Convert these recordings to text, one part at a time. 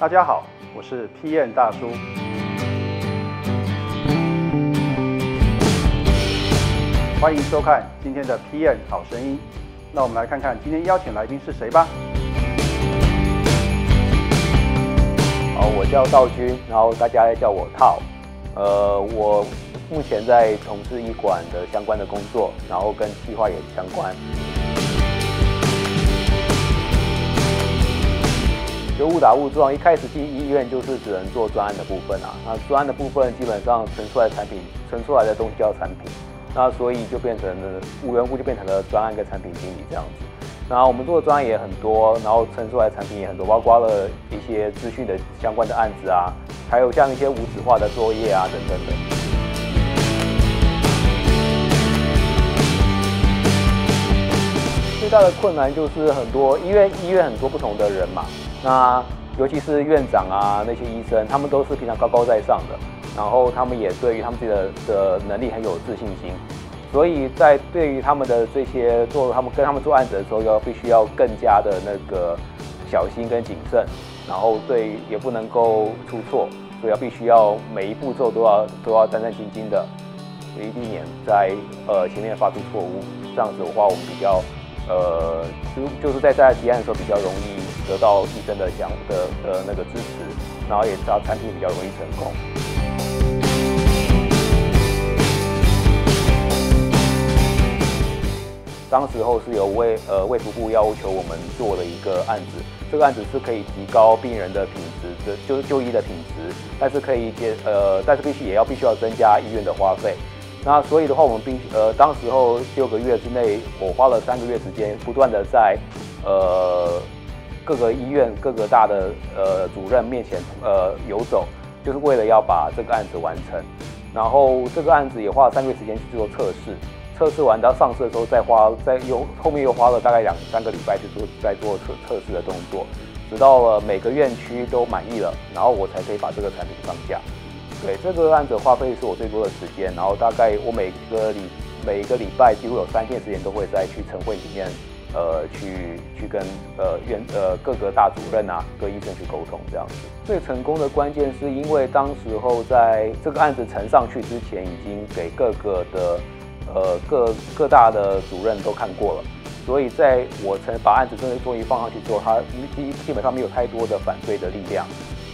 大家好，我是 PM 大叔。欢迎收看今天的 PM 好声音。那我们来看看今天邀请来宾是谁吧。好，我叫道军，然后大家叫我套。呃，我目前在从事医馆的相关的工作，然后跟计划也相关。就误打误撞，一开始进医院就是只能做专案的部分啊。那专案的部分基本上存出来产品，存出来的东西叫产品。那所以就变成了无缘故就变成了专案跟产品经理这样子。然后我们做的专案也很多，然后存出来的产品也很多，包括了一些资讯的相关的案子啊，还有像一些无纸化的作业啊等等的。最大的困难就是很多医院医院很多不同的人嘛。那尤其是院长啊，那些医生，他们都是平常高高在上的，然后他们也对于他们自己的的能力很有自信心，所以在对于他们的这些做他们跟他们做案子的时候，要必须要更加的那个小心跟谨慎，然后对也不能够出错，所以要必须要每一步骤都要都要战战兢兢的，所以避免在呃前面发出错误，这样子的话我们比较。呃，就就是在在提案的时候比较容易得到医生的想的的那个支持，然后也知道产品比较容易成功。当时候是由卫呃卫福部要求我们做的一个案子，这个案子是可以提高病人的品质，就就医的品质，但是可以接呃，但是必须也要必须要增加医院的花费。那所以的话，我们必呃，当时候六个月之内，我花了三个月时间，不断的在呃各个医院、各个大的呃主任面前呃游走，就是为了要把这个案子完成。然后这个案子也花了三个月时间去做测试，测试完到上市的时候，再花再又后面又花了大概两三个礼拜去做在做测测试的动作，直到了每个院区都满意了，然后我才可以把这个产品上架。对这个案子花费是我最多的时间，然后大概我每个礼每一个礼拜几乎有三天时间都会在去晨会里面，呃，去去跟呃院呃各个大主任啊、各医生去沟通这样子。最成功的关键是因为当时候在这个案子呈上去之前，已经给各个的呃各各大的主任都看过了，所以在我曾把案子真的终于放上去之后，他基基本上没有太多的反对的力量。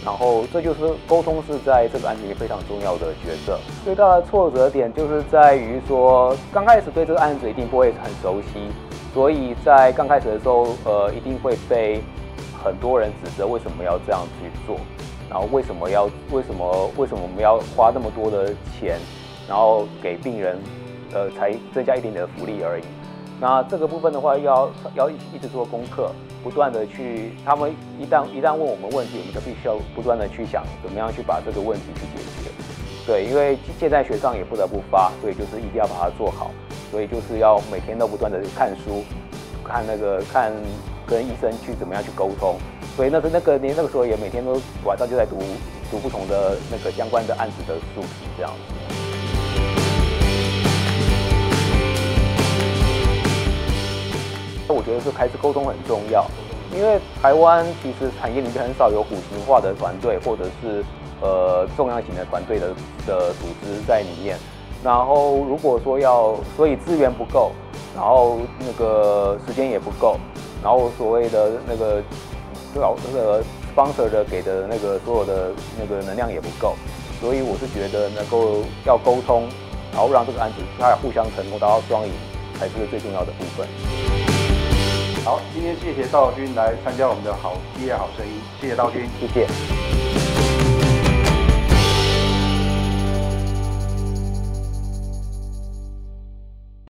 然后，这就是沟通是在这个案子里非常重要的角色。最大的挫折点就是在于说，刚开始对这个案子一定不会很熟悉，所以在刚开始的时候，呃，一定会被很多人指责为什么要这样去做，然后为什么要为什么为什么我们要花那么多的钱，然后给病人，呃，才增加一点点的福利而已。那这个部分的话，要要一直做功课，不断的去，他们一旦一旦问我们问题，我们就必须要不断的去想怎么样去把这个问题去解决。对，因为现在学上也不得不发，所以就是一定要把它做好，所以就是要每天都不断的看书，看那个看跟医生去怎么样去沟通。所以那是那个年那个时候也每天都晚上就在读读不同的那个相关的案子的书题这样子。觉得是开始沟通很重要，因为台湾其实产业里面很少有虎型化的团队，或者是呃重量型的团队的的组织在里面。然后如果说要，所以资源不够，然后那个时间也不够，然后所谓的那个老那个 sponsor 的给的那个所有的那个能量也不够，所以我是觉得能够要沟通，然后让这个案子它互相成功达到双赢，才是最重要的部分。好，今天谢谢道君来参加我们的好毕业好声音，谢谢道君，谢谢。